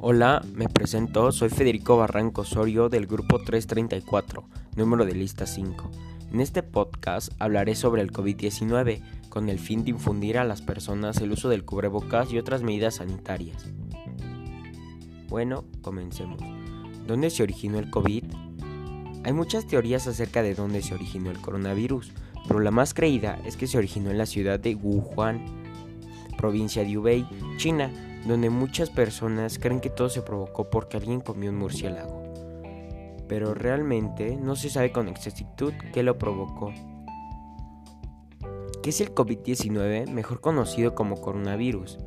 Hola, me presento, soy Federico Barranco Osorio del grupo 334, número de lista 5. En este podcast hablaré sobre el COVID-19 con el fin de infundir a las personas el uso del cubrebocas y otras medidas sanitarias. Bueno, comencemos. ¿Dónde se originó el COVID? Hay muchas teorías acerca de dónde se originó el coronavirus, pero la más creída es que se originó en la ciudad de Wuhan, provincia de Hubei, China, donde muchas personas creen que todo se provocó porque alguien comió un murciélago. Pero realmente no se sabe con exactitud qué lo provocó. ¿Qué es el COVID-19, mejor conocido como coronavirus?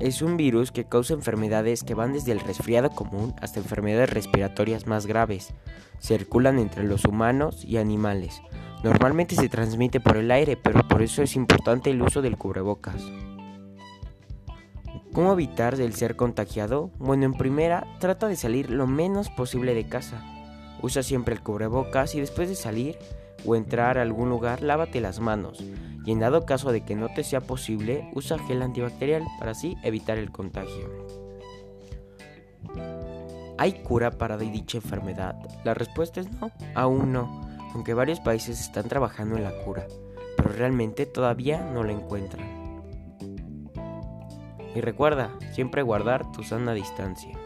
Es un virus que causa enfermedades que van desde el resfriado común hasta enfermedades respiratorias más graves. Circulan entre los humanos y animales. Normalmente se transmite por el aire, pero por eso es importante el uso del cubrebocas. ¿Cómo evitar del ser contagiado? Bueno, en primera, trata de salir lo menos posible de casa. Usa siempre el cubrebocas y después de salir o entrar a algún lugar, lávate las manos. Y en dado caso de que no te sea posible, usa gel antibacterial para así evitar el contagio. ¿Hay cura para dicha enfermedad? La respuesta es no, aún no, aunque varios países están trabajando en la cura, pero realmente todavía no la encuentran. Y recuerda, siempre guardar tu sana distancia.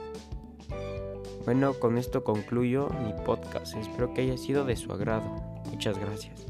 Bueno, con esto concluyo mi podcast. Espero que haya sido de su agrado. Muchas gracias.